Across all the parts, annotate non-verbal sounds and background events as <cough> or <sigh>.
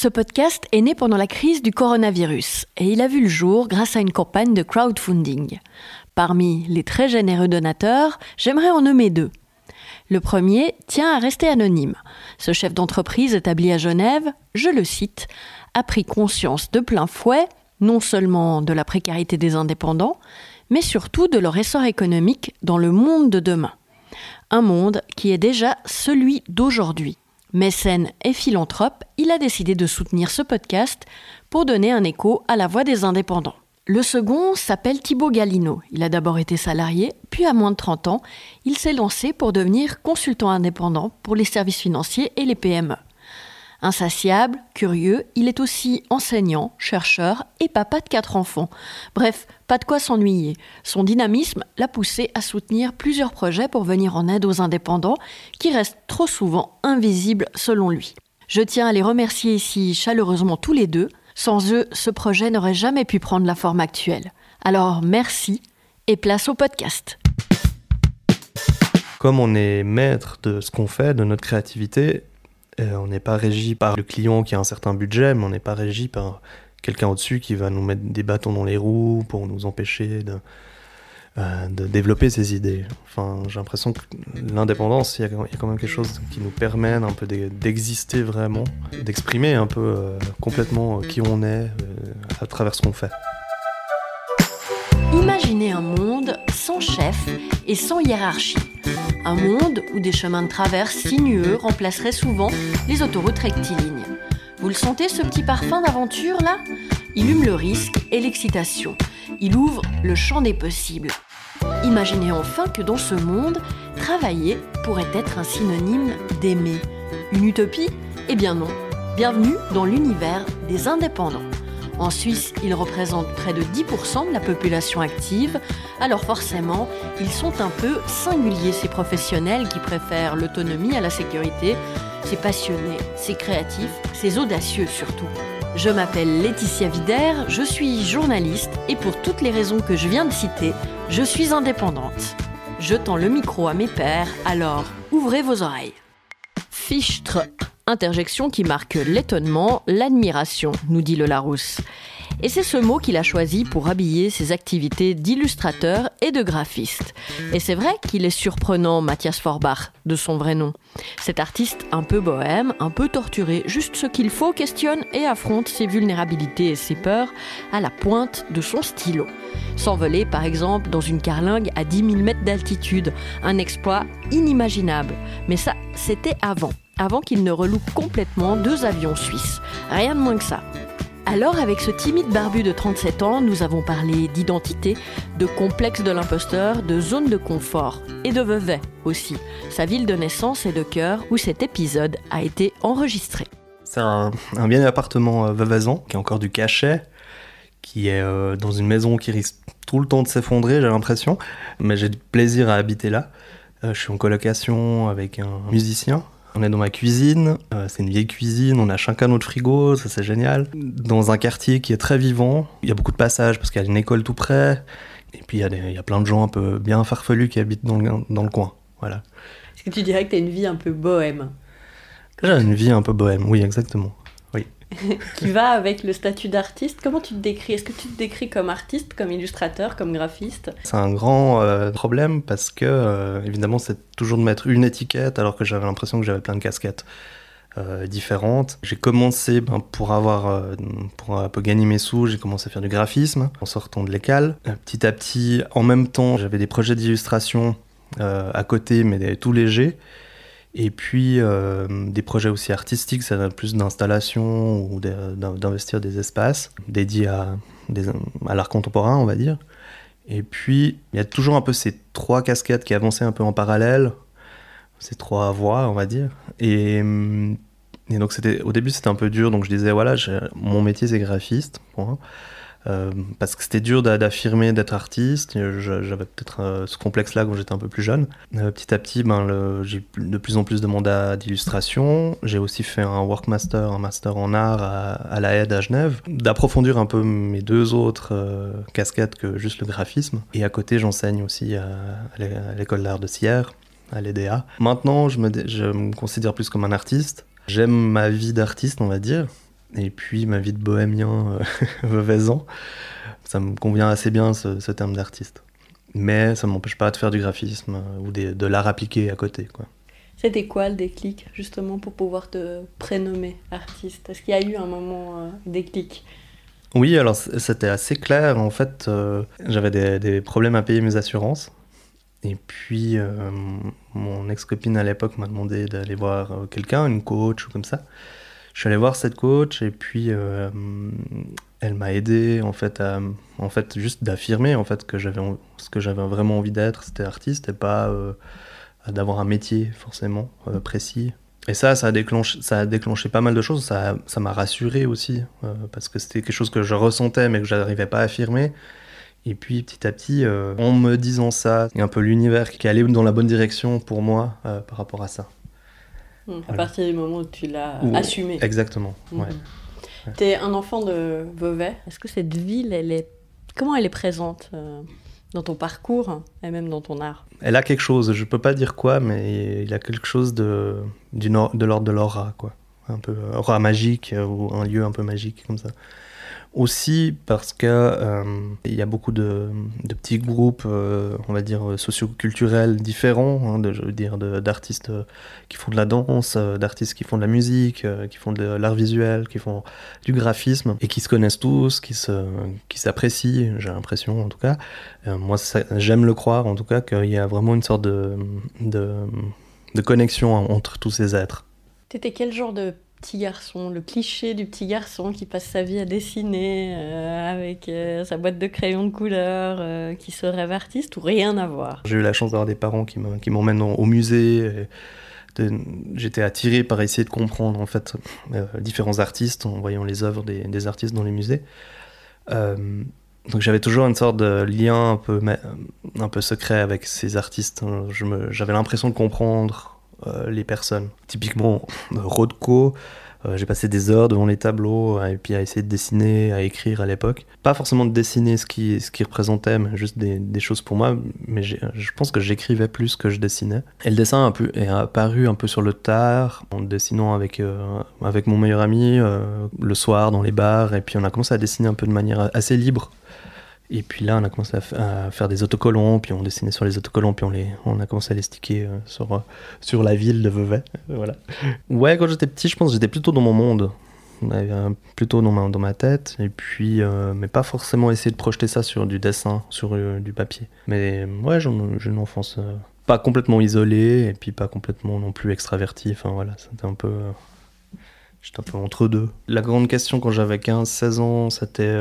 Ce podcast est né pendant la crise du coronavirus et il a vu le jour grâce à une campagne de crowdfunding. Parmi les très généreux donateurs, j'aimerais en nommer deux. Le premier tient à rester anonyme. Ce chef d'entreprise établi à Genève, je le cite, a pris conscience de plein fouet non seulement de la précarité des indépendants, mais surtout de leur essor économique dans le monde de demain. Un monde qui est déjà celui d'aujourd'hui. Mécène et philanthrope, il a décidé de soutenir ce podcast pour donner un écho à la voix des indépendants. Le second s'appelle Thibaut Galino. Il a d'abord été salarié, puis à moins de 30 ans, il s'est lancé pour devenir consultant indépendant pour les services financiers et les PME. Insatiable, curieux, il est aussi enseignant, chercheur et papa de quatre enfants. Bref, pas de quoi s'ennuyer. Son dynamisme l'a poussé à soutenir plusieurs projets pour venir en aide aux indépendants qui restent trop souvent invisibles selon lui. Je tiens à les remercier ici chaleureusement tous les deux. Sans eux, ce projet n'aurait jamais pu prendre la forme actuelle. Alors merci et place au podcast. Comme on est maître de ce qu'on fait, de notre créativité, euh, on n'est pas régi par le client qui a un certain budget, mais on n'est pas régi par quelqu'un au-dessus qui va nous mettre des bâtons dans les roues pour nous empêcher de, euh, développer ses idées. Enfin, j'ai l'impression que l'indépendance, il y, a quand même quelque chose qui nous permet d'exister vraiment, d'exprimer un peu euh, complètement qui on est à travers ce qu'on fait. Imaginez un monde sans chef et sans hiérarchie. Un monde où des chemins de traverse sinueux remplaceraient souvent les autoroutes rectilignes. Vous le sentez ce petit parfum d'aventure là? Il hume le risque et l'excitation. Il ouvre le champ des possibles. Imaginez enfin que dans ce monde, travailler pourrait être un synonyme d'aimer. Une utopie? Eh bien non. Bienvenue dans l'univers des indépendants. En Suisse, ils représentent près de 10% de la population active, alors forcément, ils sont un peu singuliers, ces professionnels qui préfèrent l'autonomie à la sécurité, ces passionnés, ces créatifs, ces audacieux surtout. Je m'appelle Laetitia Vider, je suis journaliste et pour toutes les raisons que je viens de citer, je suis indépendante. Je tends le micro à mes pairs, alors ouvrez vos oreilles. Fichtre interjection qui marque l'étonnement, l'admiration, nous dit le Larousse. Et c'est ce mot qu'il a choisi pour habiller ses activités d'illustrateur et de graphiste. Et c'est vrai qu'il est surprenant, Mathias Forbach, de son vrai nom. Cet artiste un peu bohème, un peu torturé, juste ce qu'il faut, questionne et affronte ses vulnérabilités et ses peurs à la pointe de son stylo. S'envoler, par exemple, dans une carlingue à 10 000 mètres d'altitude, un exploit inimaginable. Mais ça, c'était avant avant qu'il ne reloue complètement deux avions suisses. Rien de moins que ça. Alors, avec ce timide barbu de 37 ans, nous avons parlé d'identité, de complexe de l'imposteur, de zone de confort et de Vevey aussi, sa ville de naissance et de cœur où cet épisode a été enregistré. C'est un, bien appartement euh, veuvaisan qui a encore du cachet, qui est euh, dans une maison qui risque tout le temps de s'effondrer, j'ai l'impression, mais j'ai du plaisir à habiter là. Euh, je suis en colocation avec un musicien on est dans ma cuisine, euh, c'est une vieille cuisine, on a chacun notre frigo, ça c'est génial. Dans un quartier qui est très vivant, il y a beaucoup de passages parce qu'il y a une école tout près, et puis il y, a plein de gens un peu bien farfelus qui habitent dans le, coin. Voilà. Est-ce que tu dirais que tu as une vie un peu bohème? J'ai une vie un peu bohème, oui, exactement. <laughs> qui va avec le statut d'artiste. Comment tu te décris? Est-ce que tu te décris comme artiste, comme illustrateur, comme graphiste? C'est un grand euh, problème parce que, euh, évidemment, c'est toujours de mettre une étiquette alors que j'avais l'impression que j'avais plein de casquettes. Euh, différentes. J'ai commencé ben, pour avoir pour un peu gagner mes sous, j'ai commencé à faire du graphisme en sortant de l'école. petit à petit, en même temps, j'avais des projets d'illustration à côté, mais tout légers. Et puis euh, des projets aussi artistiques, ça donne plus d'installation ou d'investir des espaces dédiés à, à l'art contemporain, on va dire. Et puis il y a toujours un peu ces trois casquettes qui avançaient un peu en parallèle, ces trois voies, on va dire. Et, donc au début c'était un peu dur, donc je disais voilà, mon métier c'est graphiste. Euh, parce que c'était dur d'affirmer d'être artiste. J'avais peut-être euh, ce complexe-là quand j'étais un peu plus jeune. Euh, petit à petit, ben, j'ai de plus en plus de mandats d'illustration. J'ai aussi fait un workmaster, un master en art à, la aide à Genève, d'approfondir un peu mes deux autres casquettes que juste le graphisme. Et à côté, j'enseigne aussi à, l'école d'art de Sierre, à l'EDA. Maintenant, je me, je me considère plus comme un artiste. J'aime ma vie d'artiste, on va dire Et puis ma vie de bohémien euh, <laughs> ça me convient assez bien ce, terme d'artiste. Mais ça ne m'empêche pas de faire du graphisme euh, ou de l'art appliqué à côté. Quoi. C'était quoi le déclic justement pour pouvoir te prénommer artiste? Est-ce qu'il y a eu un moment euh, déclic? Oui, alors c'était assez clair. En fait, euh, j'avais des, des, problèmes à payer mes assurances. Et puis, mon ex-copine à l'époque m'a demandé d'aller voir quelqu'un, une coach ou comme ça. Je suis allé voir cette coach et puis elle m'a aidé en fait à en fait juste d'affirmer en fait que j'avais ce que j'avais vraiment envie d'être c'était artiste et pas euh, d'avoir un métier forcément euh, précis. Et ça ça a déclenché ça a déclenché pas mal de choses. Ça ça m'a rassuré aussi euh, parce que c'était quelque chose que je ressentais mais que j'arrivais pas à affirmer. Et puis petit à petit en me disant ça un peu l'univers qui allait dans la bonne direction pour moi par rapport à ça mmh, à partir du moment où tu l'as assumé exactement ouais. Mmh. Tu es un enfant de Vevey. Est-ce que cette ville, elle est... comment elle est présente euh, dans ton parcours et même dans ton art? Elle a quelque chose, je peux pas dire quoi, mais il y a quelque chose de, du de l'ordre de l'aura, quoi. Un peu aura magique euh, ou un lieu un peu magique comme ça. Aussi parce que euh, y a beaucoup de, petits groupes, euh, on va dire socioculturels différents, hein, de, je veux dire d'artistes qui font de la danse, euh, d'artistes qui font de la musique, qui font de l'art visuel, qui font du graphisme et qui se connaissent tous, qui se, qui s'apprécient. J'ai l'impression, en tout cas. moi, j'aime le croire, en tout cas, qu'il y a vraiment une sorte de, de, de connexion entre tous ces êtres. T'étais quel genre de petit garçon, le cliché du petit garçon qui passe sa vie à dessiner euh, avec euh, sa boîte de crayons de couleur, euh, qui se rêve artiste ou rien à voir J'ai eu la chance d'avoir des parents qui m'emmènent au musée. J'étais attiré par essayer de comprendre en fait différents artistes en voyant les œuvres des, artistes dans les musées. donc j'avais toujours une sorte de lien un peu, un peu secret avec ces artistes. J'avais l'impression de comprendre euh, les personnes. Typiquement, euh, Rodko, euh, j'ai passé des heures devant les tableaux et puis à essayer de dessiner, à écrire à l'époque. Pas forcément de dessiner ce qui, ce qui représentait, mais juste des, choses pour moi. Mais je pense que j'écrivais plus que je dessinais. Et le dessin un peu, est apparu un peu sur le tard, en dessinant avec, avec mon meilleur ami le soir dans les bars. Et puis on a commencé à dessiner un peu de manière assez libre. Et puis là, on a commencé à, faire des autocollants, puis on dessinait sur les autocollants, puis on, les, on a commencé à les sticker euh, sur, euh, sur la ville de Vevey. <laughs> voilà. Ouais, quand j'étais petit, je pense que j'étais plutôt dans mon monde, plutôt dans ma, dans ma tête, et puis, euh, mais pas forcément essayer de projeter ça sur du dessin, sur du papier. Mais ouais, j'ai une enfance pas complètement isolée, et puis pas complètement non plus extraverti. Enfin voilà, c'était un peu. J'étais un peu entre deux. La grande question quand j'avais 15-16 ans, c'était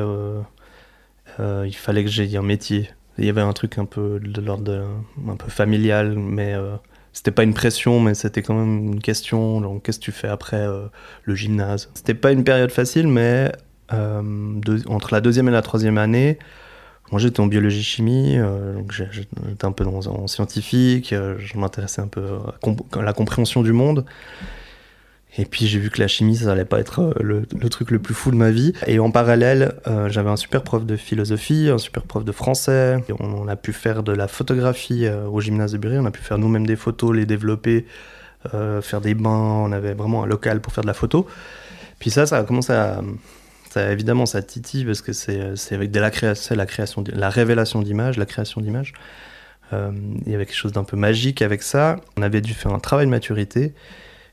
euh, il fallait que j'aie un métier. Il y avait un truc un peu de l'ordre un peu familial, mais euh, c'était pas une pression, mais c'était quand même une question. Donc, qu'est-ce que tu fais après euh, le gymnase? C'était pas une période facile, mais entre la deuxième et la troisième année, moi j'étais en biologie chimie, donc j'étais un peu dans, en scientifique, je m'intéressais un peu à la compréhension du monde. Et puis j'ai vu que la chimie, ça allait pas être euh, le, truc le plus fou de ma vie. Et en parallèle, euh, j'avais un super prof de philosophie, un super prof de français. on, a pu faire de la photographie euh, au gymnase de Bury. On a pu faire nous-mêmes des photos, les développer, faire des bains. On avait vraiment un local pour faire de la photo. Puis ça, ça a commencé à... Évidemment, ça titille parce que c'est avec de la création, la création, la révélation d'images, la création d'images. il y avait quelque chose d'un peu magique avec ça. On avait dû faire un travail de maturité.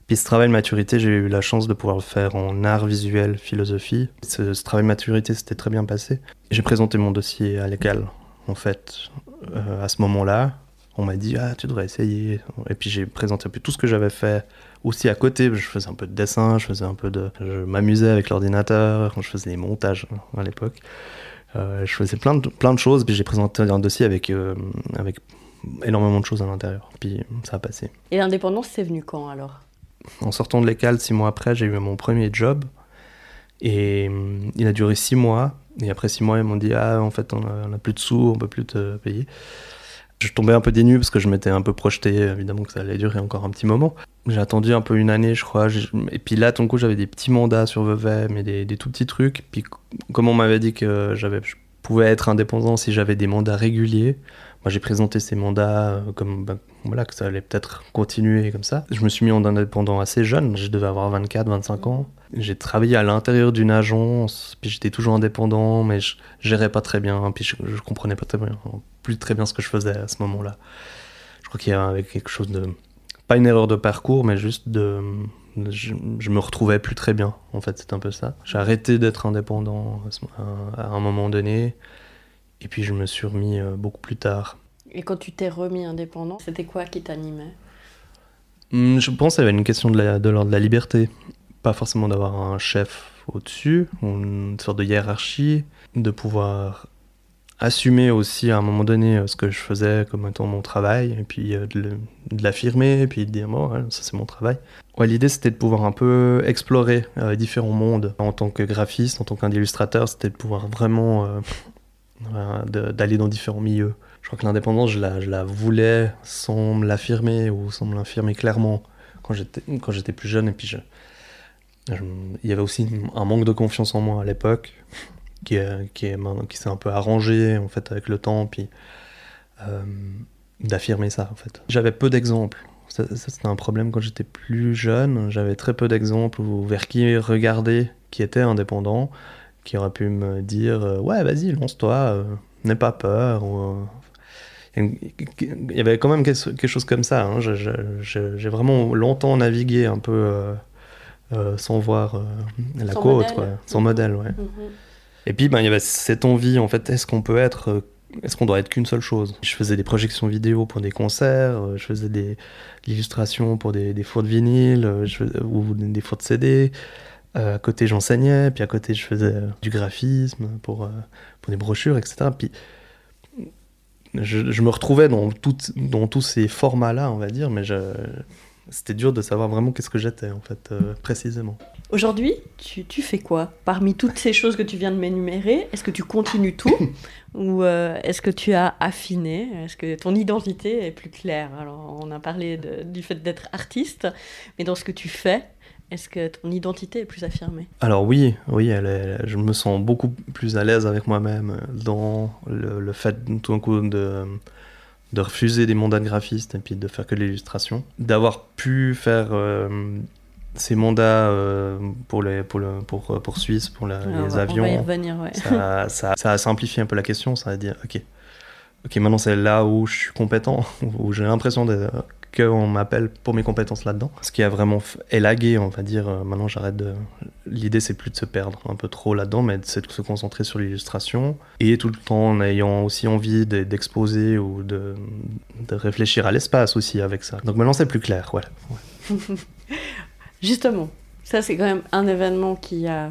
Puis ce travail de maturité, j'ai eu la chance de pouvoir le faire en art visuel, philosophie. Ce, travail de maturité s'était très bien passé. J'ai présenté mon dossier à l'école, en fait, euh, à ce moment-là. On m'a dit, ah, tu devrais essayer. Et puis j'ai présenté un peu tout ce que j'avais fait aussi à côté. Je faisais un peu de dessin, je faisais un peu de. Je m'amusais avec l'ordinateur, je faisais des montages à l'époque. Euh, je faisais plein de, plein de choses, puis j'ai présenté un dossier avec, euh, avec énormément de choses à l'intérieur. Puis ça a passé. Et l'indépendance, c'est venu quand alors? En sortant de l'école, six mois après, j'ai eu mon premier job. Et hum, il a duré six mois. Et après six mois, ils m'ont dit Ah, en fait, on a, plus de sous, on peut plus te payer. Je tombais un peu dénu parce que je m'étais un peu projeté, évidemment, que ça allait durer encore un petit moment. J'ai attendu un peu une année, je crois. Et puis là, tout coup, j'avais des petits mandats sur Vevey, mais des, des tout petits trucs. Puis, comme on m'avait dit que je pouvais être indépendant si j'avais des mandats réguliers, Moi, j'ai présenté ces mandats euh, comme ben, voilà, que ça allait peut-être continuer comme ça. Je me suis mis en indépendant assez jeune, je devais avoir 24, 25 ans. J'ai travaillé à l'intérieur d'une agence, puis j'étais toujours indépendant, mais je gérais pas très bien, puis je, je comprenais pas très bien, plus très bien ce que je faisais à ce moment-là. Je crois qu'il y avait quelque chose de. Pas une erreur de parcours, mais juste de. Je, je me retrouvais plus très bien, en fait, c'est un peu ça. J'ai arrêté d'être indépendant à un moment donné, et puis je me suis remis euh, beaucoup plus tard. Et quand tu t'es remis indépendant, c'était quoi qui t'animait? Hmm, Je pense qu'il y avait une question de l'ordre de la liberté. Pas forcément d'avoir un chef au-dessus, une sorte de hiérarchie, de pouvoir assumer aussi à un moment donné euh, ce que je faisais comme étant mon travail, et puis euh, de l'affirmer, et puis de dire, bon, ça c'est mon travail. Ouais, L'idée c'était de pouvoir un peu explorer euh, différents mondes. En tant que graphiste, en tant qu'illustrateur, c'était de pouvoir vraiment euh, d'aller dans différents milieux. Je crois que l'indépendance, je la, voulais sans me l'affirmer ou sans me l'affirmer clairement quand j'étais plus jeune. Et puis, il y avait aussi un manque de confiance en moi à l'époque qui, qui, s'est un peu arrangé en fait avec le temps, puis euh, d'affirmer ça en fait. J'avais peu d'exemples. C'était un problème quand j'étais plus jeune. J'avais très peu d'exemples vers qui regarder qui était indépendant, qui aurait pu me dire euh, ouais vas-y lance-toi, euh, n'aie pas peur. ou, euh, il y avait quand même quelque chose comme ça. hein. J'ai vraiment longtemps navigué un peu euh, euh, sans voir euh, la Sans côte, modèle. quoi. sans modèle. Ouais. Mhm. Et puis ben, il y avait cette envie, en fait, est-ce qu'on peut être, est-ce qu'on doit être qu'une seule chose? Je faisais des projections vidéo pour des concerts, je faisais des illustrations pour des, des fours de vinyle je faisais- ou des des fours de CD. Euh, à côté, j'enseignais, puis à côté, je faisais euh, du graphisme pour, euh, pour des brochures, etc. Puis je, je me retrouvais dans, toutes- dans tous ces formats-là, on va dire, mais c'était dur de savoir vraiment qu'est-ce que j'étais, en fait, euh, précisément. Aujourd'hui, tu, tu fais quoi? Parmi toutes ces choses que tu viens de m'énumérer, est-ce que tu continues tout? <laughs> Ou euh, est-ce que tu as affiné? Est-ce que ton identité est plus claire? Alors, on a parlé de- du fait d'être artiste, mais dans ce que tu fais, est-ce que ton identité est plus affirmée? Alors oui, oui, elle est- je me sens beaucoup plus à l'aise avec moi-même dans le, le fait tout d'un coup de, de refuser des mandats de graphiste et puis de faire que de l'illustration. D'avoir pu faire euh, ces mandats euh, pour, les, pour, le, pour, pour Suisse, pour la- Alors, on les va- On va y avions, revenir, ouais. ça, ça, ça a simplifié un peu la question, ça va dire, ok, ok, maintenant c'est là où je suis compétent, <laughs> où j'ai l'impression qu'on m'appelle pour mes compétences là-dedans. Ce qui a vraiment élagué, on va dire, euh, maintenant j'arrête de... L'idée c'est plus de se perdre un peu trop là-dedans, mais c'est de se concentrer sur l'illustration, et tout le temps en ayant aussi envie de- d'exposer ou de, réfléchir à l'espace aussi avec ça. Donc maintenant c'est plus clair, ouais. <laughs> Justement, ça c'est quand même un événement qui a,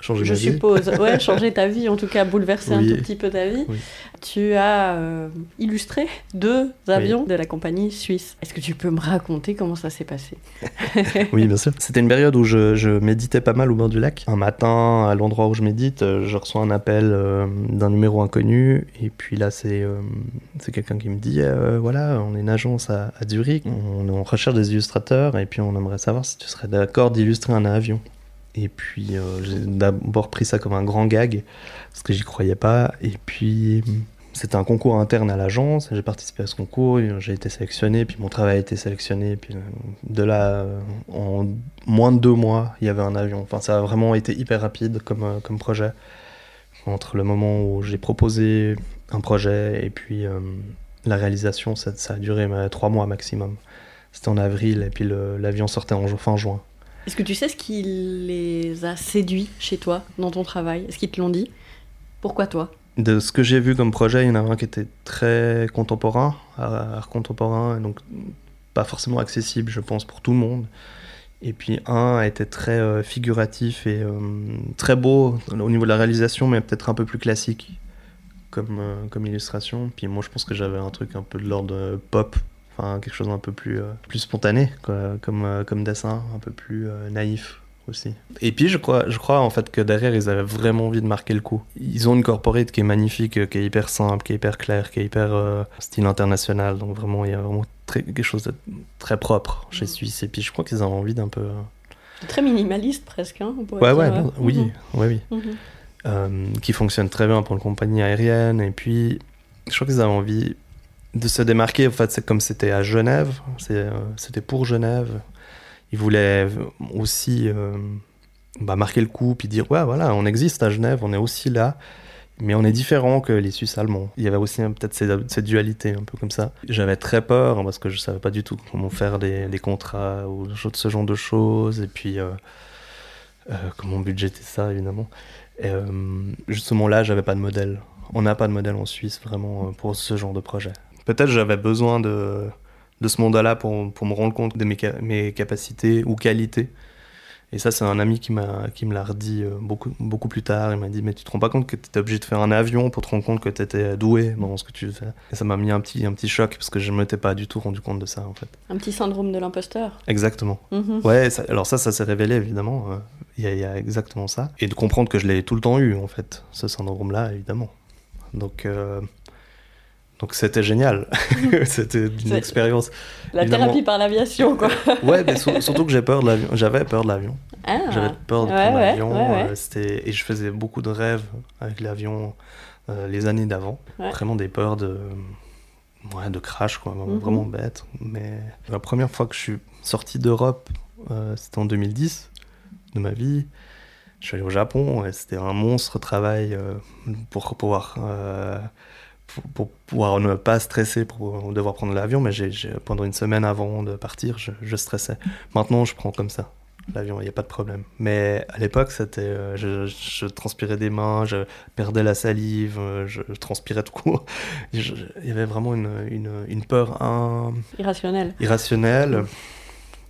Changer je ma vie. suppose, ouais, <laughs> changé ta vie, en tout cas bouleversé un tout petit peu ta vie. Oui. Tu as euh, illustré deux avions de la compagnie suisse. Est-ce que tu peux me raconter comment ça s'est passé? <laughs> Oui, bien sûr. C'était une période où je, je méditais pas mal au bord du lac. Un matin, à l'endroit où je médite, euh, je reçois un appel euh, d'un numéro inconnu. Et puis là, c'est euh, quelqu'un qui me dit Voilà, on est une agence à, à Zurich, on, on recherche des illustrateurs et puis on aimerait savoir si tu serais d'accord d'illustrer un avion. Et puis euh, j'ai d'abord pris ça comme un grand gag parce que j'y croyais pas. Et puis c'était un concours interne à l'agence. J'ai participé à ce concours, j'ai été sélectionné, puis mon travail a été sélectionné. Puis de là, euh, en moins de deux mois, il y avait un avion. Enfin, ça a vraiment été hyper rapide comme, euh, comme projet. Entre le moment où j'ai proposé un projet et puis la réalisation, ça, a duré trois mois maximum. C'était en avril et puis l'avion sortait en fin juin. Est-ce que tu sais ce qui les a séduits chez toi, dans ton travail? Est-ce qu'ils te l'ont dit? Pourquoi toi? De ce que j'ai vu comme projet, il y en a un qui était très contemporain, art contemporain, et donc pas forcément accessible, je pense, pour tout le monde. Et puis un était très euh, figuratif et euh, très beau au niveau de la réalisation, mais peut-être un peu plus classique comme, euh, illustration. Puis moi, je pense que j'avais un truc un peu de l'ordre pop, enfin quelque chose d'un peu plus, euh, plus spontané quoi, comme, euh, comme dessin, un peu plus euh, naïf aussi. Et puis je crois, je crois en fait que derrière ils avaient vraiment envie de marquer le coup. Ils ont une corporate qui est magnifique, qui est hyper simple, qui est hyper claire, qui est hyper euh, style international. Donc vraiment il y a vraiment très, quelque chose de très propre chez. Suisse. Et puis je crois qu'ils ont envie d'un peu. euh, Très minimaliste presque, hein, on Ouais dire, ouais, euh, oui, mhm, ouais, oui. mhm. Euh, qui fonctionne très bien pour une compagnie aérienne. Et puis Je crois qu'ils avaient envie de se démarquer. En fait, c'est comme c'était à Genève, c'était pour Genève. Ils voulaient aussi bah, marquer le coup, puis dire ouais, voilà, on existe à Genève, on est aussi là. Mais on est différent que les Suisses allemands. Il y avait aussi peut-être cette, dualité, un peu comme ça. J'avais très peur hein, parce que je savais pas du tout comment faire des, contrats ou ce genre de choses. Et puis, euh, euh, comment budgéter ça, évidemment. Et, euh, justement là, j'avais pas de modèle. On n'a pas de modèle en Suisse vraiment pour ce genre de projet. Peut-être j'avais besoin de, de ce monde-là pour, pour, me rendre compte de mes, mes capacités ou qualités et ça, c'est un ami qui, me l'a redit euh, beaucoup, beaucoup plus tard. Il m'a dit Mais tu te rends pas compte que tu étais obligé de faire un avion pour te rendre compte que tu étais doué dans ce que tu fais Et ça m'a mis un petit, un petit choc parce que je ne m'étais pas du tout rendu compte de ça en fait. Un petit syndrome de l'imposteur Exactement. Mhm. Ouais, alors ça, ça s'est révélé évidemment. Euh, il y, y, a exactement ça. Et de comprendre que je l'ai tout le temps eu en fait, ce syndrome-là évidemment. Donc. Euh, donc c'était génial. <laughs> <laughs> c'était une expérience. La thérapie par l'aviation, quoi. <laughs> ouais, mais surtout que j'ai peur de l'avion. J'avais peur de l'avion. Ah. J'avais peur de prendre l'avion. Euh, et je faisais beaucoup de rêves avec l'avion euh, les années d'avant. Vraiment des peurs de, de crash, quoi. Mhm. Vraiment bête. Mais la première fois que je suis sorti d'Europe, euh, c'était en 2010 de ma vie. Je suis allé au Japon et c'était un monstre travail pour pouvoir pour, pouvoir ne pas stresser pour devoir prendre l'avion, mais j'ai, pendant une semaine avant de partir, je, stressais. Maintenant, je prends comme ça l'avion, il n'y a pas de problème. Mais à l'époque, c'était, euh, je, transpirais des mains, je perdais la salive, euh, je, transpirais tout court. <laughs> Il y avait vraiment une, une, une peur irrationnelle. irrationnelle.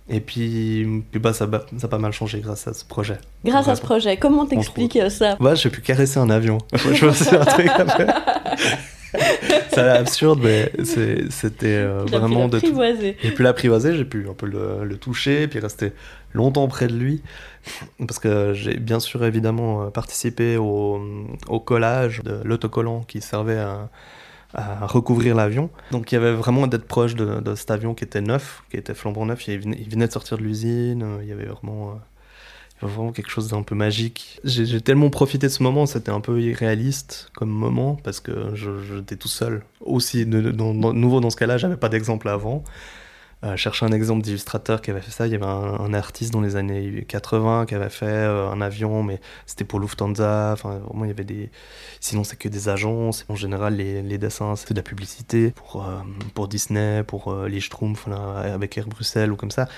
Et puis, puis bah, ça, ça, a pas mal changé grâce à ce projet. Grâce à ce projet, comment t'expliques ça? Bah, J'ai pu caresser un avion. <laughs> je un truc <laughs> c'est absurde, mais c'était euh, vraiment de. J'ai pu l'apprivoiser, j'ai pu un peu le, toucher, puis rester longtemps près de lui. Parce que j'ai bien sûr évidemment euh, participé au, collage de l'autocollant qui servait à, recouvrir l'avion. Donc il y avait vraiment d'être proche de, cet avion qui était neuf, qui était flambant neuf. Il venait, il venait de sortir de l'usine, il y avait vraiment. Euh, vraiment quelque chose d'un peu magique. J'ai tellement profité de ce moment, c'était un peu irréaliste comme moment, parce que j'étais tout seul. Aussi, nouveau dans ce cas-là, j'avais pas d'exemple avant. Euh, chercher un exemple d'illustrateur qui avait fait ça. Il y avait un, artiste dans les années 80 qui avait fait euh, un avion, mais c'était pour Lufthansa. Enfin, vraiment, il y avait des. Sinon, c'est que des agences. En général, les, les dessins, c'est de la publicité pour, euh, pour Disney, pour les Schtroumpfs, avec Air Bruxelles ou comme ça.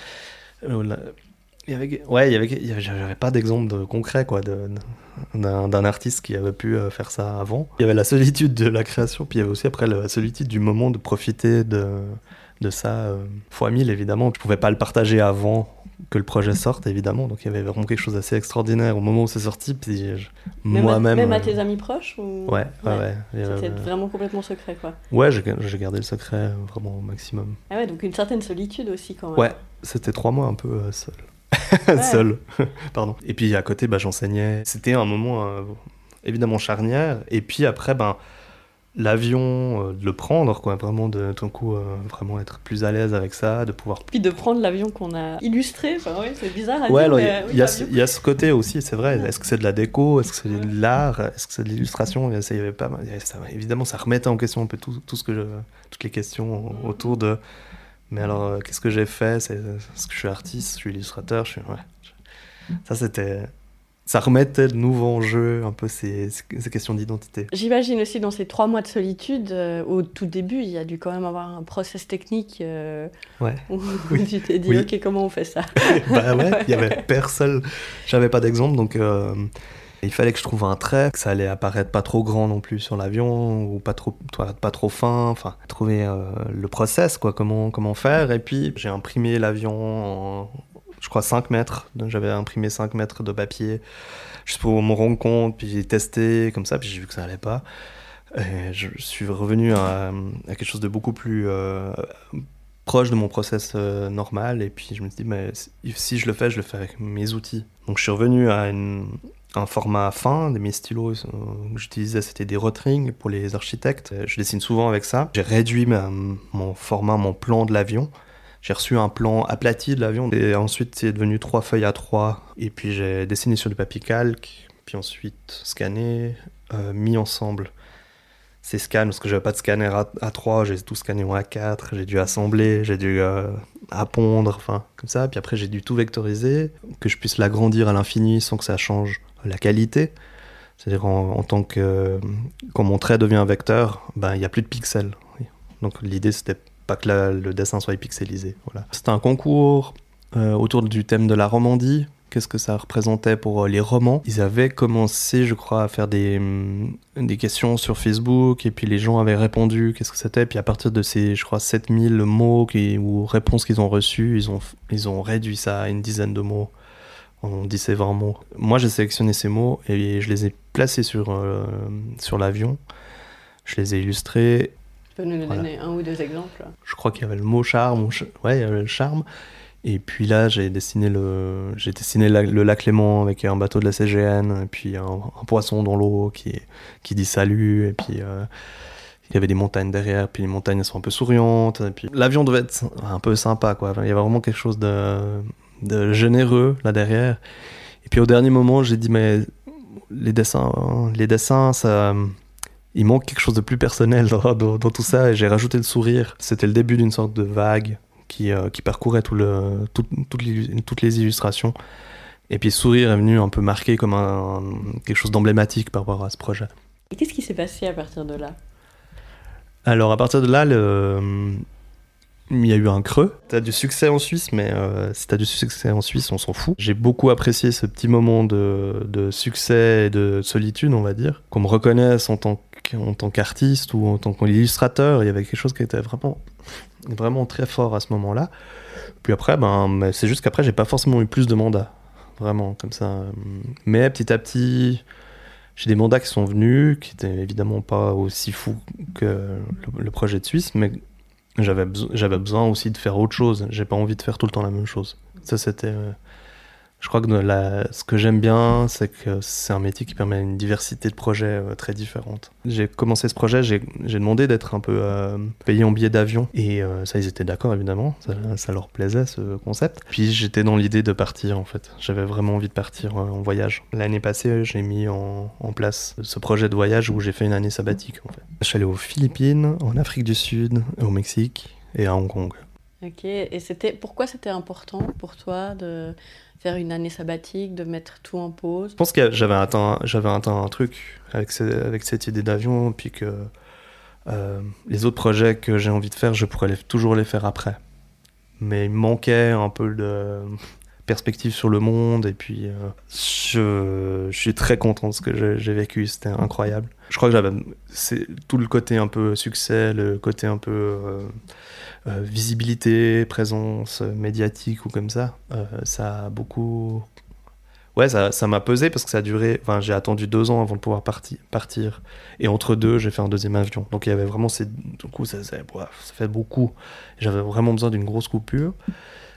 Il y avait, ouais, il y avait, j'avais pas d'exemple concret quoi, d'un artiste qui avait pu euh, faire ça avant. Il y avait la solitude de la création, puis il y avait aussi après la solitude du moment de profiter de, de ça euh, fois mille évidemment. Je pouvais pas le partager avant que le projet sorte évidemment, donc il y avait vraiment quelque chose d'assez extraordinaire au moment où c'est sorti. Puis moi-même. Même à tes amis proches Ouais, ouais, ouais. C'était vraiment complètement secret quoi. Ouais, j'ai gardé le secret vraiment au maximum. Ah ouais, donc une certaine solitude aussi quand même. Ouais, c'était trois mois un peu euh, seul. <laughs> seul. <laughs> Pardon. Et puis à côté, bah, j'enseignais. C'était un moment euh, évidemment charnière. Et puis après, ben, l'avion, euh, de le prendre, quoi, vraiment de tout coup, euh, vraiment être plus à l'aise avec ça, de pouvoir. Puis de prendre l'avion qu'on a illustré, enfin, ouais, c'est bizarre. À ouais, alors il y, y, y, a ce côté aussi, c'est vrai. Est-ce que c'est de la déco? Est-ce que c'est de l'art? Est-ce que c'est de l'illustration? Y avait pas Évidemment, ça remettait en question un peu tout, tout ce que je, toutes les questions autour de mais alors, euh, qu'est-ce que j'ai fait? C'est ce que je suis artiste, je suis illustrateur, je suis. Ouais. Ça, c'était. Ça remettait de nouveau en jeu un peu ces, ces questions d'identité. J'imagine aussi dans ces trois mois de solitude, euh, au tout début, il y a dû quand même avoir un process technique euh, ouais. où, <laughs> tu t'es dit, ok, comment on fait ça? <laughs> Bah ouais, il y avait <laughs> personne. J'avais pas d'exemple, donc il fallait que je trouve un trait, que ça allait apparaître pas trop grand non plus sur l'avion, ou pas trop, pas trop fin, enfin, trouver euh, le process, quoi, comment, comment faire. Et puis, j'ai imprimé l'avion en, je crois, 5 mètres. J'avais imprimé 5 mètres de papier, juste pour me rendre compte, puis j'ai testé comme ça, puis j'ai vu que ça allait pas. Et je suis revenu à, quelque chose de beaucoup plus euh, proche de mon process euh, normal, et puis je me suis dit, mais si je le fais, je le fais avec mes outils. Donc je suis revenu à une, un format fin. Mes stylos euh, que j'utilisais, c'était des Rotring pour les architectes. Je dessine souvent avec ça. J'ai réduit mon format, mon plan de l'avion. J'ai reçu un plan aplati de l'avion et ensuite c'est devenu trois feuilles à trois. Et puis j'ai dessiné sur du papier calque, puis ensuite scanné, euh, mis ensemble ces scans, parce que j'avais pas de scanner A, 3 j'ai tout scanné en A4, j'ai dû assembler, j'ai dû euh, appondre, enfin, comme ça. Puis après, j'ai dû tout vectoriser, que je puisse l'agrandir à l'infini sans que ça change la qualité. C'est-à-dire en, tant que. Quand mon trait devient un vecteur, ben, il n'y a plus de pixels. Donc l'idée, c'était pas que le dessin soit pixelisé. Voilà. C'était un concours euh, autour du thème de la Romandie, qu'est-ce que ça représentait pour euh, les romans? Ils avaient commencé, je crois, à faire des, mm, des questions sur Facebook, et puis les gens avaient répondu qu'est-ce que c'était. Puis à partir de ces, je crois, 7000 mots qui, ou réponses qu'ils ont reçues, ils ont, ils ont réduit ça à une dizaine de mots. On dit ces 20 mots. Moi, j'ai sélectionné ces mots et je les ai placés sur, euh, sur l'avion. Je les ai illustrés. Tu peux nous donner un ou deux exemples Je crois qu'il y avait le mot charme. Ouais, il y avait le charme. Et puis là, j'ai dessiné le, j'ai dessiné le lac Léman avec un bateau de la CGN, et puis un, poisson dans l'eau qui, qui dit salut, et puis euh, il y avait des montagnes derrière, puis les montagnes sont un peu souriantes, et puis l'avion devait être un peu sympa, quoi. Il y avait vraiment quelque chose de, de généreux là derrière. Et puis au dernier moment, j'ai dit, mais les dessins, les dessins, ça, il manque quelque chose de plus personnel dans, dans tout ça, et j'ai rajouté le sourire. C'était le début d'une sorte de vague euh, qui, parcourait tout le, toutes les illustrations. Et puis Sourire est venu un peu marqué comme un, quelque chose d'emblématique par rapport à ce projet. Et qu'est-ce qui s'est passé à partir de là? Alors à partir de là, le, il y a eu un creux. Tu as du succès en Suisse, mais euh, si tu as du succès en Suisse, on s'en fout. J'ai beaucoup apprécié ce petit moment de, de, succès et de solitude, on va dire. Qu'on me reconnaisse en tant qu'artiste ou en tant qu'illustrateur, il y avait quelque chose qui était vraiment vraiment très fort à ce moment-là. Puis après, ben, c'est juste qu'après, j'ai pas forcément eu plus de mandats, vraiment, comme ça. Mais petit à petit, j'ai des mandats qui sont venus, qui étaient évidemment pas aussi fous que le, projet de Suisse, mais j'avais besoin aussi de faire autre chose. J'ai pas envie de faire tout le temps la même chose. Ça, c'était. Je crois que ce que j'aime bien, c'est que c'est un métier qui permet une diversité de projets euh, très différentes. J'ai commencé ce projet, j'ai demandé d'être un peu euh, payé en billet d'avion. Et euh, ça, ils étaient d'accord, évidemment. Ça, leur plaisait, ce concept. Puis j'étais dans l'idée de partir, en fait. J'avais vraiment envie de partir en voyage. L'année passée, j'ai mis en, en, place ce projet de voyage où j'ai fait une année sabbatique, en fait. Je suis allé aux Philippines, en Afrique du Sud, au Mexique et à Hong Kong. Ok, et c'était pourquoi c'était important pour toi de faire une année sabbatique, de mettre tout en pause? Je pense que j'avais atteint, j'avais atteint un truc avec, cette idée d'avion, puis que euh, les autres projets que j'ai envie de faire, je pourrais toujours les faire après. Mais il manquait un peu de perspective sur le monde, et puis euh, je, suis très content de ce que j'ai vécu, c'était incroyable. Je crois que j'avais tout le côté un peu succès, le côté un peu... Euh, euh, visibilité, présence médiatique ou comme ça, ça a beaucoup. Ouais, ça m'a pesé parce que ça a duré. Enfin, j'ai attendu deux ans avant de pouvoir partir. Et entre deux, j'ai fait un deuxième avion. Donc il y avait vraiment ces. Du coup, ça, fait beaucoup. J'avais vraiment besoin d'une grosse coupure.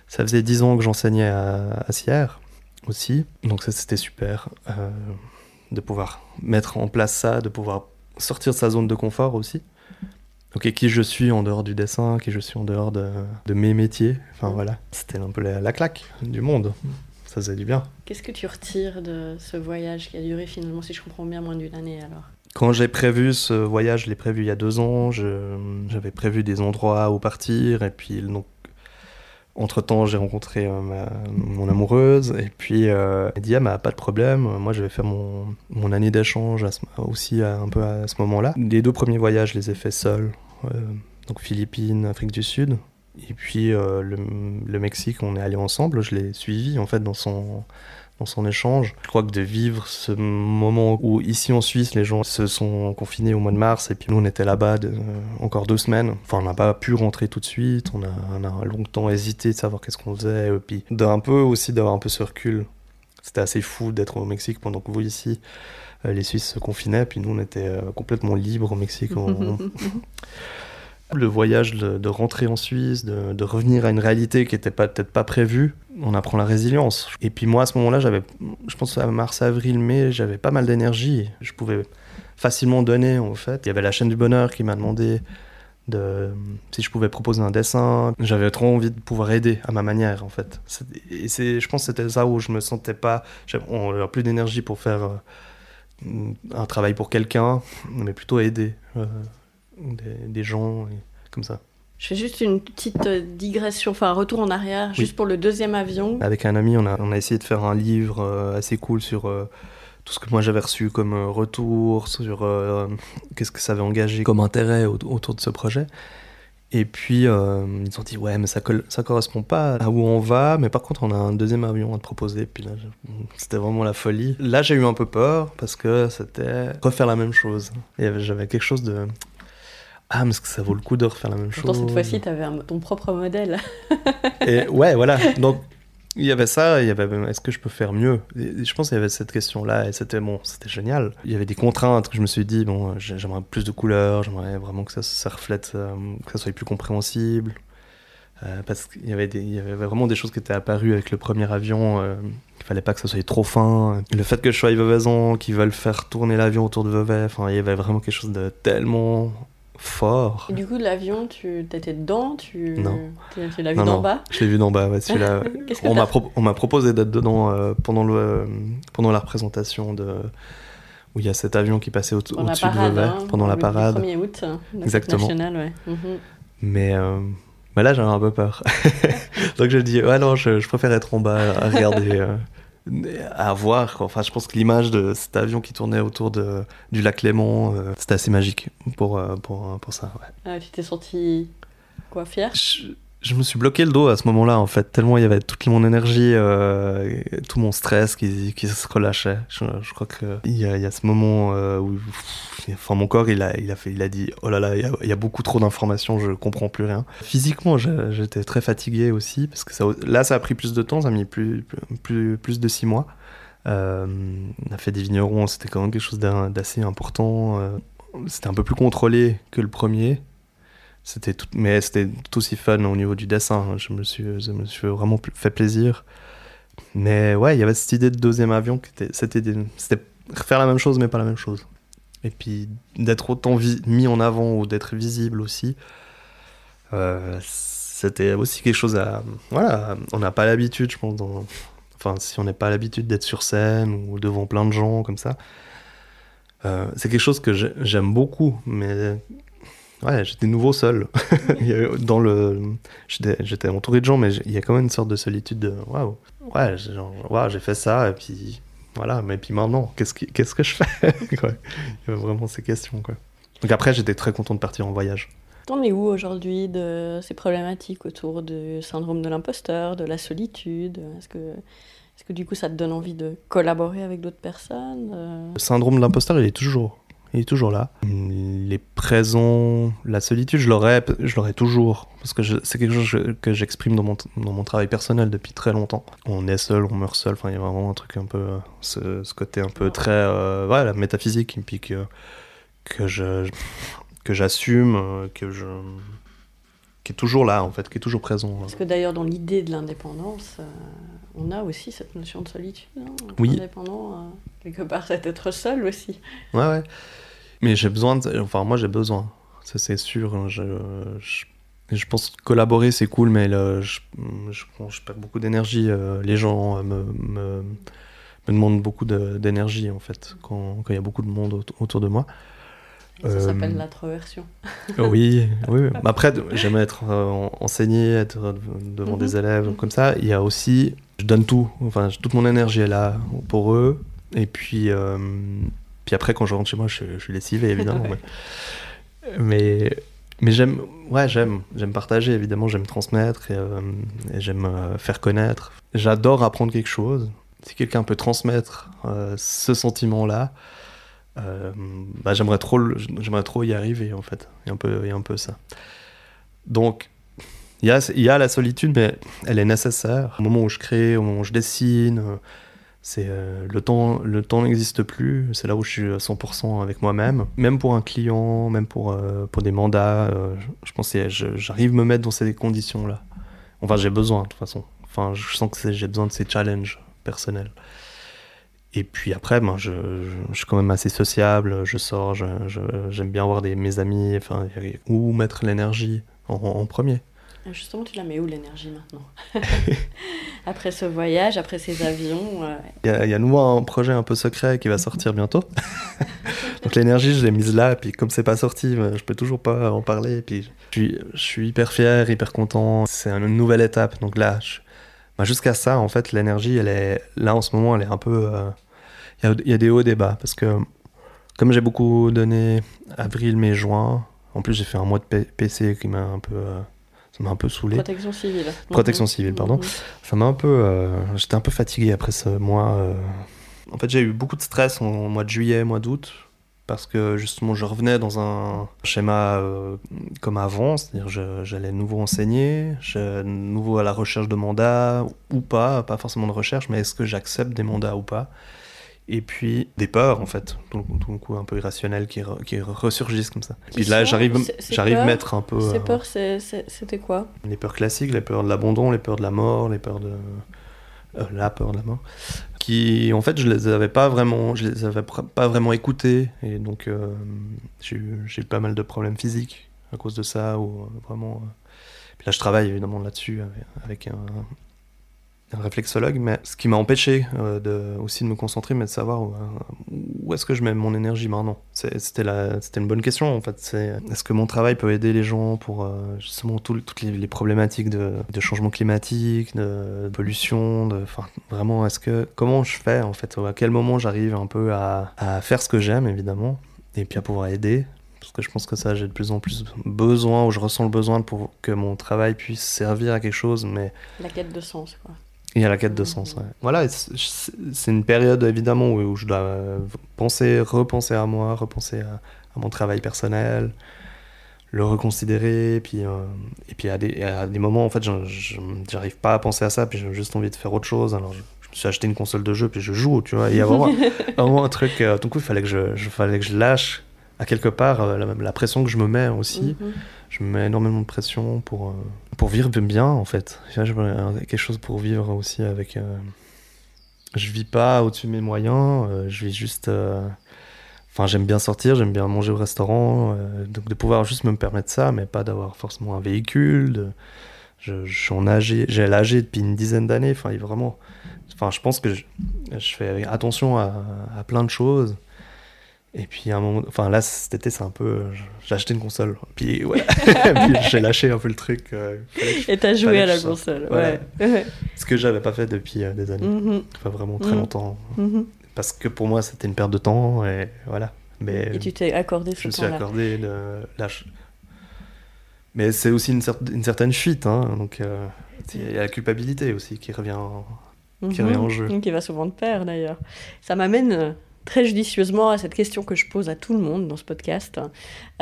Ça faisait dix ans que j'enseignais à, Sierre aussi. Donc ça, c'était super. Euh, de pouvoir mettre en place ça, de pouvoir sortir de sa zone de confort aussi. Ok, qui je suis en dehors du dessin, qui je suis en dehors de, mes métiers. Enfin voilà, c'était un peu la, claque du monde. Ça faisait du bien. Qu'est-ce que tu retires de ce voyage qui a duré finalement, si je comprends bien, moins d'une année alors? Quand j'ai prévu ce voyage, je l'ai prévu il y a deux ans. J'avais prévu des endroits où partir et puis donc entre-temps, j'ai rencontré euh, mon amoureuse et puis euh, elle dit ah pas de problème, moi je vais faire mon, mon année d'échange aussi un peu à ce moment-là. Les deux premiers voyages, je les ai faits seuls, euh, donc Philippines, Afrique du Sud. Et puis euh, le, Mexique, on est allé ensemble. Je l'ai suivi en fait dans son dans son échange. Je crois que de vivre ce moment où ici en Suisse les gens se sont confinés au mois de mars et puis nous on était là-bas euh, encore deux semaines. Enfin on n'a pas pu rentrer tout de suite. On a, on a longtemps hésité de savoir qu'est-ce qu'on faisait. Et puis d'un peu aussi d'avoir un peu ce recul. C'était assez fou d'être au Mexique pendant que vous ici les Suisses se confinaient, puis nous on était complètement libres au Mexique. <laughs> le voyage de, rentrer en Suisse, de, revenir à une réalité qui n'était peut-être pas prévue, on apprend la résilience. Et puis moi, à ce moment-là, j'avais, je pense à mars, avril, mai, j'avais pas mal d'énergie. Je pouvais facilement donner, en fait. Il y avait la chaîne du bonheur qui m'a demandé de, si je pouvais proposer un dessin. J'avais trop envie de pouvoir aider à ma manière, en fait. Et c'est, je pense que c'était ça où je me sentais pas... J'avais plus d'énergie pour faire... Euh, un travail pour quelqu'un, mais plutôt aider des, des, gens comme ça. Je fais juste une petite digression, enfin un retour en arrière, juste pour le deuxième avion. Avec un ami, on a, on a essayé de faire un livre assez cool sur tout ce que moi j'avais reçu comme retour, sur qu'est-ce que ça avait engagé comme intérêt autour de ce projet. Et puis, euh, ils ont dit, ouais, mais ça, ça correspond pas à où on va, mais par contre, on a un deuxième avion à te proposer. Puis là, c'était vraiment la folie. Là, j'ai eu un peu peur parce que c'était refaire la même chose. Et j'avais quelque chose de. Ah, mais est-ce que ça vaut le coup de refaire la même chose cette fois-ci, tu avais ton propre modèle. et <laughs> ouais, voilà. Donc, il y avait ça, il y avait est-ce que je peux faire mieux? Je pense qu'il y avait cette question-là et c'était bon, c'était génial. Il y avait des contraintes que je me suis dit bon, j'aimerais plus de couleurs, j'aimerais vraiment que ça, ça reflète, euh, que ça soit plus compréhensible. Euh, parce qu'il y avait des, il y avait vraiment des choses qui étaient apparues avec le premier avion. Euh, il fallait pas que ça soit trop fin. Le fait que je sois Veuvaison, qu'ils veulent faire tourner l'avion autour de Vevey, enfin, il y avait vraiment quelque chose de tellement fort. Du coup, l'avion, tu étais dedans tu... Non. Tu l'as vu d'en bas? Je l'ai vu d'en bas, ouais, celui-là. <laughs> on m'a pro proposé d'être dedans euh, pendant, le, pendant la représentation de où il y a cet avion qui passait au-dessus de Vevey hein, pendant la parade. Le 1er août, hein, Exactement. Nationale, ouais. Mais, euh, mais là, j'avais un peu peur. <laughs> Donc je dis, ouais, non, je, je, préfère être en bas à regarder. À voir. Enfin, je pense que l'image de cet avion qui tournait autour de, du lac Léman, euh, c'était assez magique pour, euh, pour, pour ça. Ouais. Ah, tu t'es senti quoi, fier? Je me suis bloqué le dos à ce moment-là, en fait, tellement il y avait toute mon énergie, euh, tout mon stress qui, se relâchait. Je, crois qu'il y, a, ce moment euh, où enfin, mon corps, il a, il, a fait, il a dit Oh là là, il y a, beaucoup trop d'informations, je comprends plus rien. Physiquement, j'étais très fatigué aussi, parce que là, ça a pris plus de temps, ça a mis plus, plus, plus de six mois. Euh, on a fait des vignerons, c'était quand même quelque chose d'assez important. C'était un peu plus contrôlé que le premier. C'était tout, mais c'était tout aussi fun au niveau du dessin. Je me suis, je me suis vraiment fait plaisir. Mais ouais, il y avait cette idée de deuxième avion qui était, c'était, c'était faire la même chose mais pas la même chose. Et puis d'être autant mis en avant ou d'être visible aussi, euh, c'était aussi quelque chose à, voilà, on n'a pas l'habitude, je pense, enfin si on n'a pas l'habitude d'être sur scène ou devant plein de gens comme ça. Euh, c'est quelque chose que j'aime beaucoup, mais Ouais, j'étais nouveau seul. <laughs> Dans le, j'étais entouré de gens, mais il y a quand même une sorte de solitude. De, waouh, ouais, j'ai fait ça et puis voilà. Mais puis maintenant, qu'est-ce que qu'est-ce que je fais? <laughs> Il y avait vraiment ces questions quoi. Donc après, j'étais très content de partir en voyage. T'en es où aujourd'hui de ces problématiques autour du syndrome de l'imposteur, de la solitude? Est-ce que est-ce que du coup ça te donne envie de collaborer avec d'autres personnes euh? Le syndrome de l'imposteur, il est toujours il est toujours là. Les présents, la solitude, je l'aurais, je l'aurais toujours, parce que c'est quelque chose que j'exprime dans mon, dans mon travail personnel depuis très longtemps. On est seul, on meurt seul, enfin il y a vraiment un truc un peu, ce, côté un peu très, euh, ouais, la métaphysique, et puis que, que je, que j'assume, que je, qui est toujours là en fait, qui est toujours présent. Parce que d'ailleurs dans l'idée de l'indépendance, euh, on a aussi cette notion de solitude. Hein, oui. Indépendant, euh, quelque part, c'est être seul aussi. Ouais, ouais. Mais j'ai besoin, de... enfin moi j'ai besoin, ça c'est sûr. Hein, je, je, pense que collaborer c'est cool, mais je, je, je, perds beaucoup d'énergie. Euh, les gens me, me, me, demandent beaucoup d'énergie en fait, quand il y a beaucoup de monde autour de moi. Ça s'appelle euh, l'introversion. <laughs> oui, oui. Après, <laughs> j'aime être euh, enseigné, être devant des mhm. élèves comme ça. Il y a aussi, je donne tout. Enfin, toute mon énergie est là pour eux. Et puis, puis après, quand je rentre chez moi, je, suis lessivé, évidemment. <laughs> mais, mais, j'aime, ouais, j'aime, j'aime partager, évidemment, j'aime transmettre et, euh, j'aime euh, faire connaître. J'adore apprendre quelque chose. Si quelqu'un peut transmettre euh, ce sentiment-là, bah, j'aimerais trop, j'aimerais trop y arriver, en fait. Il y a un peu, un peu ça. Donc, il y a, y a la solitude, mais elle est nécessaire. Au moment où je crée, au moment où je dessine, c'est euh, le temps, le temps n'existe plus. C'est là où je suis à 100% avec moi-même. Même pour un client, même pour euh, pour des mandats, euh, je, pense que j'arrive me mettre dans ces conditions-là. Enfin, j'ai besoin de toute façon. Enfin, je sens que j'ai besoin de ces challenges personnels. Et puis après, ben, je, je, suis quand même assez sociable. Je sors, j'aime bien voir des, mes amis. Enfin, où mettre l'énergie en, premier. Justement, tu la mets où l'énergie maintenant <laughs> Après ce voyage, après ces avions euh, Il y, a, à nouveau un projet un peu secret qui va sortir bientôt. <laughs> Donc l'énergie, je l'ai mise là, puis comme c'est pas sorti, bah, je peux toujours pas en parler. Puis je suis, je suis hyper fier, hyper content. C'est une nouvelle étape. Donc là, bah, jusqu'à ça, en fait, l'énergie, elle est là en ce moment, elle est un peu. Euh, il y, a, des hauts et des bas parce que comme j'ai beaucoup donné avril, mai, juin. En plus, j'ai fait un mois de PC qui m'a un peu. Euh, ça m'a un peu saoulé. Protection civile. Protection civile, pardon. Mhm. Ça m'a un peu. Euh, j'étais un peu fatigué après ce mois. Euh. En fait, j'ai eu beaucoup de stress en, mois de juillet, mois d'août, parce que justement, je revenais dans un schéma comme avant, c'est-à-dire j'allais nouveau enseigner, nouveau à la recherche de mandats ou pas, pas forcément de recherche, mais est-ce que j'accepte des mandats ou pas? Et puis des peurs en fait, tout, le coup un peu irrationnel qui, qui ressurgissent comme ça. Puis là j'arrive j'arrive à mettre un peu... Ces euh, peurs c'était quoi Les peurs classiques, les peurs de l'abandon, les peurs de la mort, les peurs de... Euh, la peur de la mort. Qui en fait je les avais pas vraiment, je les avais pas vraiment écoutées et donc euh, j'ai eu pas mal de problèmes physiques à cause de ça ou vraiment... Puis là je travaille évidemment là-dessus avec un, un réflexologue, mais ce qui m'a empêché euh, de, aussi de me concentrer, mais de savoir où, où est-ce que je mets mon énergie maintenant. C'était une bonne question en fait. Est-ce que mon travail peut aider les gens pour euh, justement toutes les, problématiques de, de, changement climatique, de, pollution, de, vraiment, est-ce que comment je fais en fait, à quel moment j'arrive un peu à, à faire ce que j'aime évidemment, et puis à pouvoir aider? Parce que je pense que ça j'ai de plus en plus besoin ou je ressens le besoin pour que mon travail puisse servir à quelque chose mais la quête de sens quoi il y a la quête de sens, ouais. Voilà, c'est une période évidemment où, je dois penser, repenser à moi, repenser à, mon travail personnel, le reconsidérer, puis, euh, et puis à des, à des moments, en fait, j'arrive pas à penser à ça, puis j'ai juste envie de faire autre chose. Alors je, me suis acheté une console de jeu, puis je joue, tu vois. Il y a vraiment, vraiment un truc, euh, tout coup, il fallait que je, je, fallait que je lâche à quelque part euh, la, pression que je me mets aussi. Mhm. Je me mets énormément de pression pour, euh, pour vivre bien, en fait. Quelque chose pour vivre aussi avec. Euh, je vis pas au-dessus de mes moyens, je vis juste. Enfin, j'aime bien sortir, j'aime bien manger au restaurant, donc de pouvoir juste me permettre ça, mais pas d'avoir forcément un véhicule. De... Je, je, suis en âgé, j'ai l'âgé depuis une dizaine d'années. Enfin, vraiment. Enfin, je pense que je, je fais attention à, à, plein de choses. Et puis à un moment, enfin là cet été c'est un peu, j'ai acheté une console, puis voilà, <laughs> j'ai lâché un peu le truc. Euh, et t'as joué à la console, ouais. Ce que j'avais pas fait depuis euh, des années, mm-hmm. enfin vraiment très mm-hmm. longtemps, mm-hmm. parce que pour moi c'était une perte de temps et voilà. Mais et tu t'es accordé ce Je me suis accordé le lâche. Mais c'est aussi une, une, certaine fuite, hein, donc euh, il y a la culpabilité aussi qui revient, qui revient en jeu. Qui va souvent de pair d'ailleurs. Ça m'amène très judicieusement à cette question que je pose à tout le monde dans ce podcast.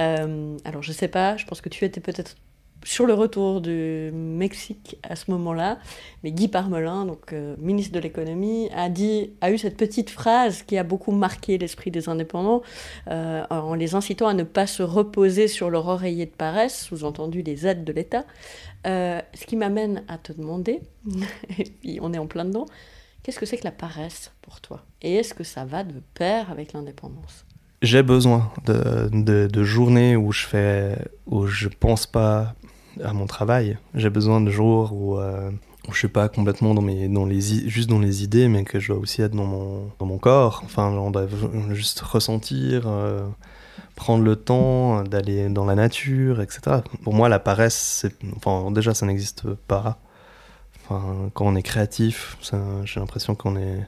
Euh, alors, je sais pas, je pense que tu étais peut-être sur le retour du Mexique à ce moment-là, mais Guy Parmelin, donc euh, ministre de l'économie, a a eu cette petite phrase qui a beaucoup marqué l'esprit des indépendants, euh, en les incitant à ne pas se reposer sur leur oreiller de paresse, sous-entendu les aides de l'État. ce qui m'amène à te demander, <laughs> et puis on est en plein dedans, Qu'est-ce que c'est que la paresse pour toi? Et est-ce que ça va de pair avec l'indépendance? J'ai besoin de, de, journées où je fais, où je pense pas à mon travail. J'ai besoin de jours où, euh, où je suis pas complètement dans mes, dans les, juste dans les idées, mais que je dois aussi être dans mon, dans mon corps. Enfin, on doit juste ressentir. Euh, prendre le temps d'aller dans la nature, etc. Pour moi, la paresse, enfin, déjà, ça n'existe pas quand on est créatif, j'ai l'impression qu'on est.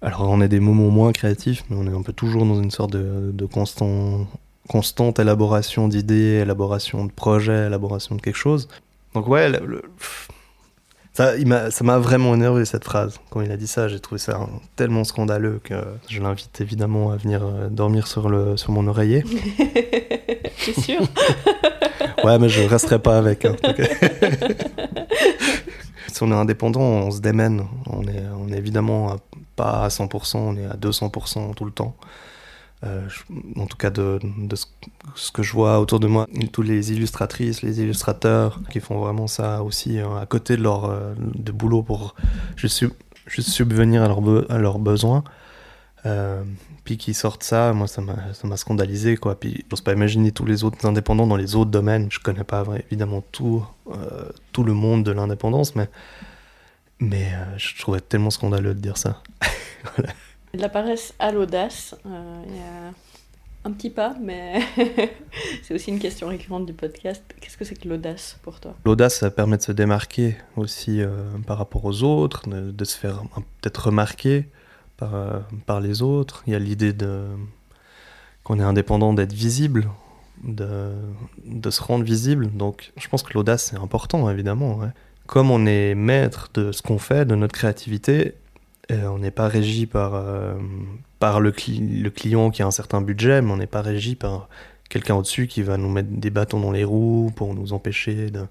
Alors, on a des moments moins créatifs, mais on est un peu toujours dans une sorte de, de constant, constante élaboration d'idées, élaboration de projets, élaboration de quelque chose. Donc, ouais, ça, m'a vraiment énervé cette phrase. Quand il a dit ça, j'ai trouvé ça tellement scandaleux que je l'invite évidemment à venir euh, dormir sur, le, sur mon oreiller. <laughs> C'est sûr Ouais, mais je resterai pas avec. Hein, <laughs> si on est indépendant, on se démène. On est, on est évidemment pas à 100%, on est à 200% tout le temps. Euh, en tout cas de, ce que je vois autour de moi, tous les illustratrices, les illustrateurs qui font vraiment ça aussi euh, à côté de leur euh, de boulot pour juste, subvenir à, leur à leurs besoins. Puis qu'ils sortent ça, moi ça m'a scandalisé quoi. Puis j'ose pas imaginer tous les autres indépendants dans les autres domaines. Je connais pas évidemment tout, euh, tout le monde de l'indépendance, mais, mais euh, je trouvais tellement scandaleux de dire ça. <laughs> voilà. La paresse à l'audace, il y a un petit pas, mais <laughs> c'est aussi une question récurrente du podcast. Qu'est-ce que c'est que l'audace pour toi? L'audace, ça permet de se démarquer aussi par rapport aux autres, de, de se faire peut-être remarquer par, euh, par les autres. Il y a l'idée de qu'on est indépendant d'être visible, de, se rendre visible. Donc je pense que l'audace c'est important évidemment. Comme on est maître de ce qu'on fait, de notre créativité, euh, on n'est pas régi par, euh, par le, client qui a un certain budget, mais on n'est pas régi par quelqu'un au-dessus qui va nous mettre des bâtons dans les roues pour nous empêcher de,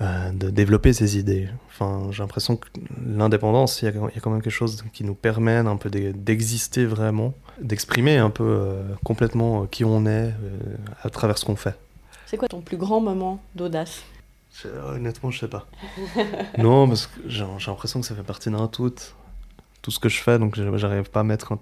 euh, de développer ses idées. Enfin, j'ai l'impression que l'indépendance, il y, a quand même quelque chose qui nous permet un peu d'exister vraiment, d'exprimer un peu euh, complètement euh, qui on est à travers ce qu'on fait. C'est quoi ton plus grand moment d'audace? Honnêtement, je sais pas. <laughs> non, parce que j'ai l'impression que ça fait partie d'un tout, tout ce que je fais, donc j'arrive pas à mettre un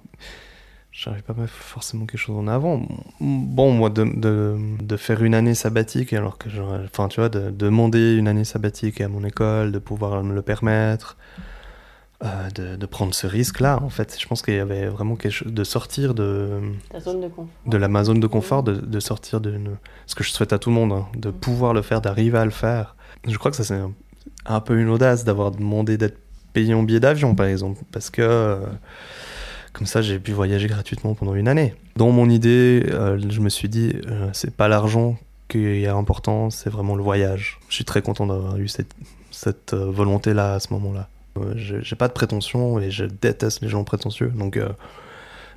j'arrive pas à mettre forcément quelque chose en avant. Bon, moi, de, de, de faire une année sabbatique, alors que j'aurais. Enfin, tu vois, de, demander une année sabbatique à mon école, de pouvoir me le permettre, euh, de, de, prendre ce risque-là, en fait, je pense qu'il y avait vraiment quelque chose. de sortir de. Ta zone de confort. De la, ma zone de confort, de, de sortir de. Ce que je souhaite à tout le monde, hein, de pouvoir le faire, d'arriver à le faire. Je crois que ça, c'est un, peu une audace d'avoir demandé d'être payé en billet d'avion, par exemple, parce que. Euh, comme ça, j'ai pu voyager gratuitement pendant une année. Dans mon idée, euh, je me suis dit, euh, c'est pas l'argent qui est important, c'est vraiment le voyage. Je suis très content d'avoir eu cette, cette euh, volonté-là à ce moment-là. j'ai pas de prétention et je déteste les gens prétentieux, donc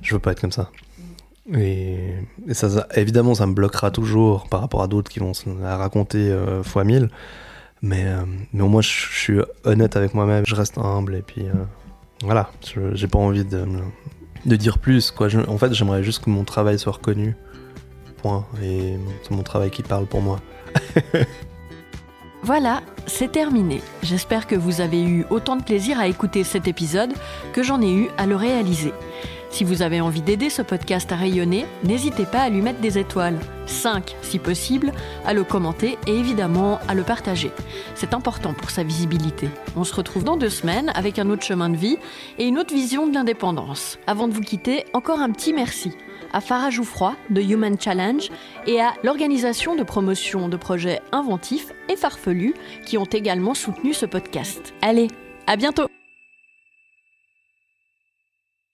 je veux pas être comme ça. Et, ça, évidemment, ça me bloquera toujours par rapport à d'autres qui vont se la raconter fois mille. Mais, mais au moins, je, je suis honnête avec moi-même, je reste humble et puis voilà, j'ai pas envie de, de, dire plus. Quoi. en fait, j'aimerais juste que mon travail soit reconnu. Point. Et c'est mon travail qui parle pour moi. <laughs> voilà, c'est terminé. J'espère que vous avez eu autant de plaisir à écouter cet épisode que j'en ai eu à le réaliser. Si vous avez envie d'aider ce podcast à rayonner, n'hésitez pas à lui mettre des étoiles, 5 si possible, à le commenter et évidemment à le partager. C'est important pour sa visibilité. On se retrouve dans deux semaines avec un autre chemin de vie et une autre vision de l'indépendance. Avant de vous quitter, encore un petit merci à Farah Jouffroy de Human Challenge et à l'organisation de promotion de projets inventifs et farfelus qui ont également soutenu ce podcast. Allez, à bientôt